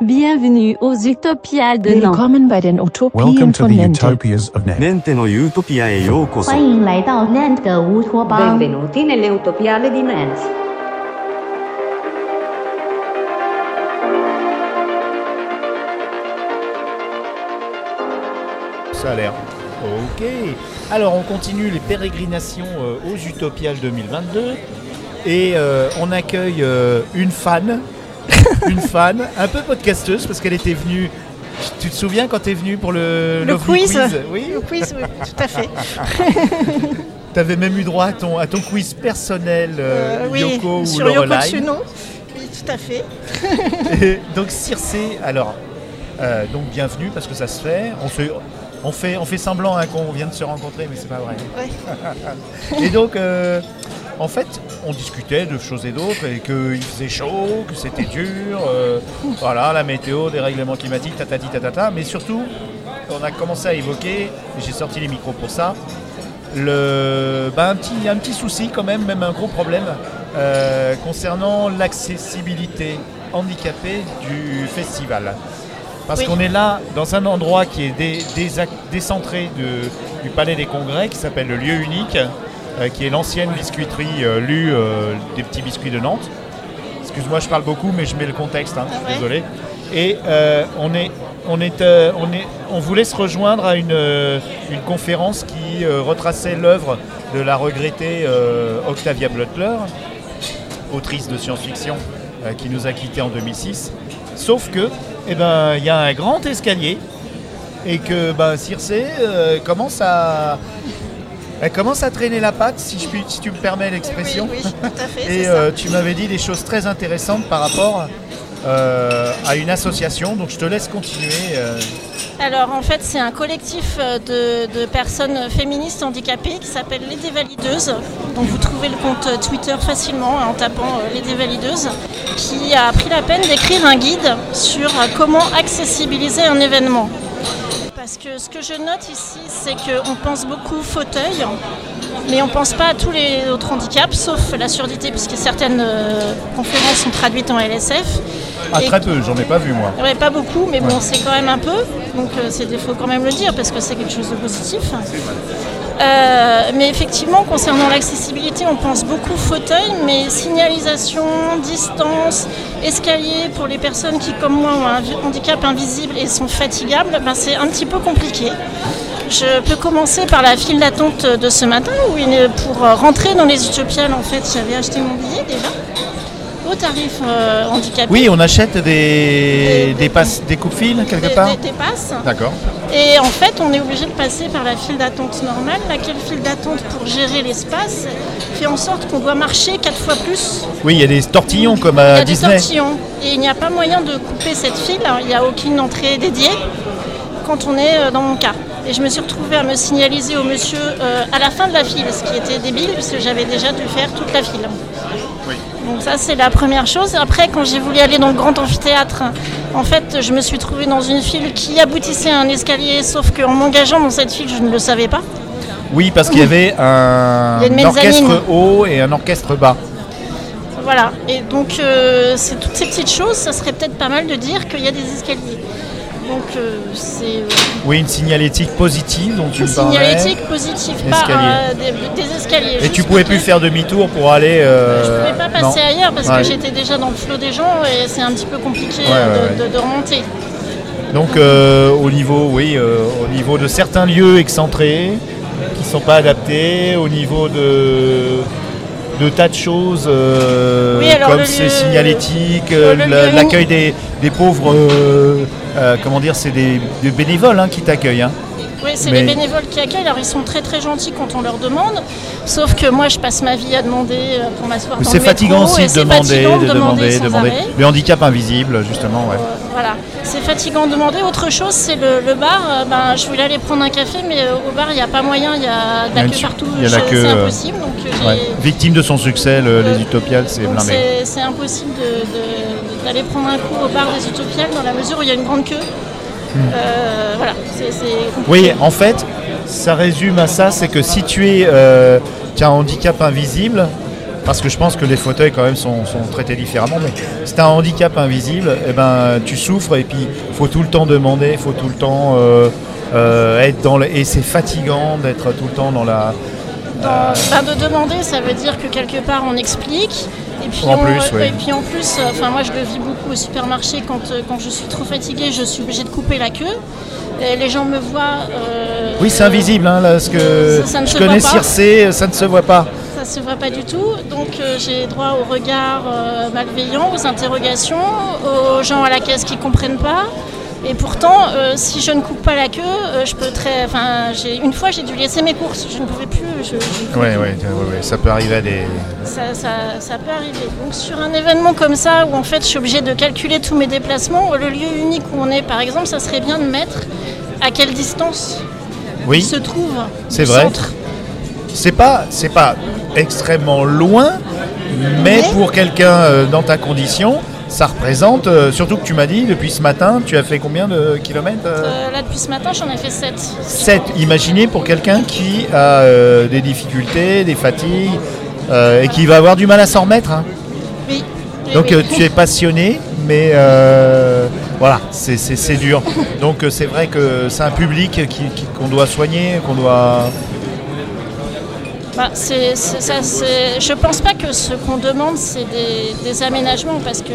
Bienvenue aux Utopias de Nantes. Willkommen bei den Utopien von Nantes. Nente no Utopia e yokoso. Benvenuti nelle Utopiale di Nantes. Ça a l'air. Ok. Alors on continue les pérégrinations euh, aux Utopiales 2022 et euh, on accueille euh, une fan une fan, un peu podcasteuse parce qu'elle était venue. Tu te souviens quand tu es venue pour le, Le quiz. Oui. Le quiz, oui, tout à fait. Tu avais même eu droit à ton, à ton quiz personnel euh, Euh, oui, Yoko ou sur Yoko. Tsuno. Oui, tout à fait. Et donc Circé, alors, euh, donc bienvenue parce que ça se fait. On, se, on, fait, on fait semblant hein, qu'on vient de se rencontrer, mais c'est pas vrai. Ouais. Et donc, euh, en fait, on discutait de choses et d'autres, et qu'il faisait chaud, que c'était dur, euh, voilà, la météo, des règlements climatiques, tatati tatata, mais surtout, on a commencé à évoquer, et j'ai sorti les micros pour ça, le, bah, un, petit, un petit souci quand même, même un gros problème, euh, concernant l'accessibilité handicapée du festival. Parce Oui. qu'on est là dans un endroit qui est dé- décentré de- du Palais des Congrès, qui s'appelle le lieu unique, qui est l'ancienne biscuiterie euh, Lu euh, des petits biscuits de Nantes. Excuse-moi, je parle beaucoup, mais je mets le contexte, hein, Ah ouais. désolé. Et euh, on, est, on, est, euh, on, est, on voulait se rejoindre à une, euh, une conférence qui euh, retraçait l'œuvre de la regrettée euh, Octavia Butler, autrice de science-fiction euh, qui nous a quittés en 2006. Sauf que, eh ben, il y a un grand escalier et que ben, Circé euh, commence à, elle commence à traîner la patte, si, je puis, si tu me permets l'expression. Oui, oui, tout à fait. Et euh, tu m'avais dit des choses très intéressantes par rapport euh, à une association, donc je te laisse continuer. euh. Alors en fait, c'est un collectif de, de personnes féministes handicapées qui s'appelle Les Dévalideuses. Donc vous trouvez le compte Twitter facilement en tapant Les Dévalideuses, qui a pris la peine d'écrire un guide sur comment accessibiliser un événement. Parce que ce que je note ici, c'est qu'on pense beaucoup fauteuil, mais on ne pense pas à tous les autres handicaps, sauf la surdité, puisque certaines euh, conférences sont traduites en LSF. Ah, Et- très peu, j'en ai pas vu moi. Pas beaucoup, mais bon, c'est quand même un peu. Donc, euh, c'est il faut quand même le dire parce que c'est quelque chose de positif. Euh, mais effectivement, concernant l'accessibilité, on pense beaucoup fauteuil, mais signalisation, distance, escalier pour les personnes qui, comme moi, ont un handicap invisible et sont fatigables, ben, c'est un petit peu compliqué. Je peux commencer par la file d'attente de ce matin où pour rentrer dans les Utopiales, en fait, j'avais acheté mon billet déjà au tarif euh, handicapé. Oui, on achète des, Des- des, passes, des coupe-fils quelque Des- part des- des passes. D'accord. Et en fait, on est obligé de passer par la file d'attente normale, laquelle file d'attente pour gérer l'espace fait en sorte qu'on doit marcher quatre fois plus. Oui, il y a des tortillons comme Il y à a des Disney. tortillons et il n'y a pas moyen de couper cette file. Il n'y a aucune entrée dédiée quand on est euh, dans mon cas. Et je me suis retrouvée à me signaliser au monsieur euh, à la fin de la file, ce qui était débile puisque j'avais déjà dû faire toute la file. Donc ça c'est la première chose. Après quand j'ai voulu aller dans le grand amphithéâtre, en fait je me suis trouvée dans une file qui aboutissait à un escalier, sauf qu'en m'engageant dans cette file je ne le savais pas. Oui, parce qu'il y avait un y orchestre haut et un orchestre bas. Voilà, et donc euh, c'est toutes ces petites choses, ça serait peut-être pas mal de dire qu'il y a des escaliers. Donc euh, c'est euh, Oui, une signalétique positive dont tu une me parlais. signalétique positive, pas euh, des, des escaliers. Et tu pouvais plus faire demi-tour pour aller. euh, Je pouvais pas passer non. ailleurs parce Ouais. que j'étais déjà dans le flot des gens et c'est un petit peu compliqué Ouais, ouais, de, de- de remonter. Donc au niveau, oui, au niveau de certains lieux excentrés qui sont pas adaptés, au niveau de de tas de choses euh, Oui, comme ces signalétiques, euh, l'accueil des, des pauvres, euh, comment dire, c'est des, des bénévoles hein, qui t'accueillent. hein. Oui, c'est Mais- les bénévoles qui accueillent, alors ils sont très très gentils quand on leur demande, sauf que moi je passe ma vie à demander euh, pour m'asseoir dans C'est le fatigant métro, aussi de c'est demander, fatigant de demander, sans demander. Le handicap invisible, justement, ouais. Euh, Voilà, c'est fatigant de demander. Autre chose, c'est le, le bar. Euh, ben, je voulais aller prendre un café, mais au bar, il n'y a pas moyen, il y a de la queue partout. il y a la Je- queue, c'est impossible. Donc, Ouais. Victime de son succès, le- Euh, les Utopiales, c'est blindé. c'est c'est impossible de- de- d'aller prendre un coup au bar des Utopiales dans la mesure où il y a une grande queue. Euh, voilà, c'est c'est. Oui, en fait, ça résume à ça, c'est que si tu es, euh, tu as un handicap invisible, parce que je pense que les fauteuils quand même sont, sont traités différemment. Mais c'est un handicap invisible, et ben tu souffres et puis faut tout le temps demander, faut tout le temps euh, être dans le, et c'est fatigant d'être tout le temps dans la. Dans- bah, de demander, ça veut dire que quelque part on explique. Et puis, En on- plus, et puis en plus, enfin moi je le vis beaucoup au supermarché quand, euh, quand je suis trop fatiguée, je suis obligée de couper la queue. Et les gens me voient. euh, Oui, c'est invisible, hein, là, ce que Ça- ça ne je se connais. Circé, ça ne se voit pas. Ça se voit pas du tout, donc euh, j'ai droit aux regards euh, malveillants, aux interrogations, aux gens à la caisse qui comprennent pas. Et pourtant, euh, si je ne coupe pas la queue, euh, je peux très. Enfin, j'ai une fois j'ai dû laisser mes courses, je ne pouvais plus. je- je- Ouais, ouais, ouais, ouais, ça peut arriver à des. ça, ça- ça peut arriver. Donc sur un événement comme ça, où en fait je suis obligée de calculer tous mes déplacements, le lieu unique où on est, par exemple, ça serait bien de mettre à quelle distance Oui, il se trouve c'est vrai. c'est pas, c'est pas extrêmement loin, mais Mais- pour quelqu'un euh, dans ta condition, ça représente, euh, surtout que tu m'as dit, depuis ce matin, tu as fait combien de kilomètres euh Euh, là depuis ce matin, j'en ai fait 7. 7. Imaginez pour quelqu'un qui a euh, des difficultés, des fatigues, et qui va avoir du mal à s'en remettre. hein. Oui. oui, Donc oui. tu es passionné, mais voilà, c'est- dur. Donc c'est vrai que c'est un public qu'on doit soigner, qu'on doit... Bah, c'est- c'est- ça, c'est- je pense pas que ce qu'on demande, c'est des, des aménagements, parce que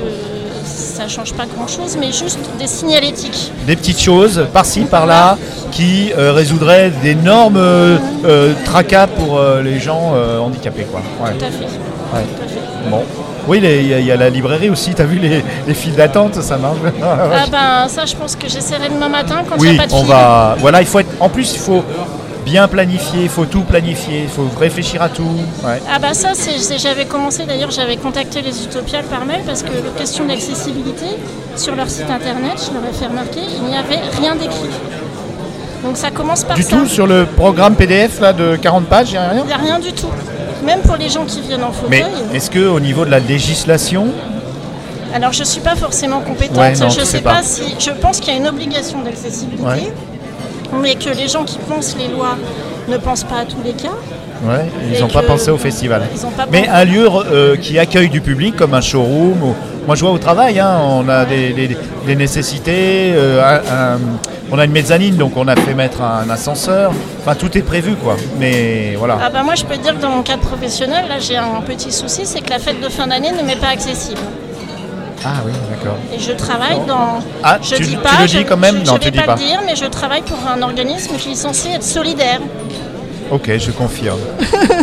ça change pas grand-chose, mais juste des signalétiques. des petites choses par-ci, par-là, qui euh, résoudraient d'énormes euh, euh, tracas pour euh, les gens handicapés. Quoi. Ouais, Tout à fait. ouais. Tout à fait. Bon. Oui, il y, a- il y a la librairie aussi, tu as vu les, les files d'attente, ça marche. Ah ben ça, je pense que j'essaierai demain matin quand il n'y oui, a pas de on file. va. Voilà, il faut être. En plus, il faut bien planifier, il faut tout planifier, il faut réfléchir à tout. Ouais. Ah bah ça, j'avais commencé d'ailleurs, j'avais contacté les Utopiales par mail parce que la question d'accessibilité sur leur site internet, je leur ai fait remarquer, il n'y avait rien d'écrit. Donc ça commence par Du ça. tout sur le programme PDF là, de 40 pages, il n'y a rien? Il n'y a rien du tout. Même pour les gens qui viennent en Mais fauteuil. est-ce qu'au niveau de la législation, Alors je suis pas forcément compétente, Ouais, non, je sais sais pas. pas. si. Je pense qu'il y a une obligation d'accessibilité, Ouais. Mais que les gens qui pensent les lois ne pensent pas à tous les cas. ouais, ils n'ont pas pensé au festival Ils ont pas Mais pensé- un lieu euh, qui accueille du public comme un showroom. ou- Moi je vois au travail, hein, on a des, des- des nécessités, euh, un- un- on a une mezzanine donc on a fait mettre un ascenseur. Enfin tout est prévu quoi. Mais voilà. Ah bah moi je peux te dire que dans mon cadre professionnel, là j'ai un petit souci, c'est que la fête de fin d'année ne m'est pas accessible. Ah oui, d'accord. Et je travaille dans. Ah, je tu- dis tu pas, le dis quand même Je, Non, je tu vais dis pas, pas. le dire, mais je travaille pour un organisme qui est censé être solidaire. Ok, je confirme.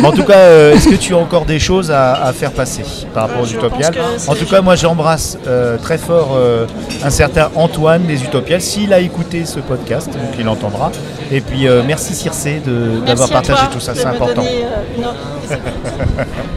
En tout cas, euh, est-ce que tu as encore des choses à, à faire passer par rapport Euh, aux je Utopiales En tout cas, moi j'embrasse euh, très fort euh, un certain Antoine des Utopiales. S'il a écouté ce podcast, donc il entendra. Et puis euh, merci Circé d'avoir partagé tout ça, c'est important. donner, euh, une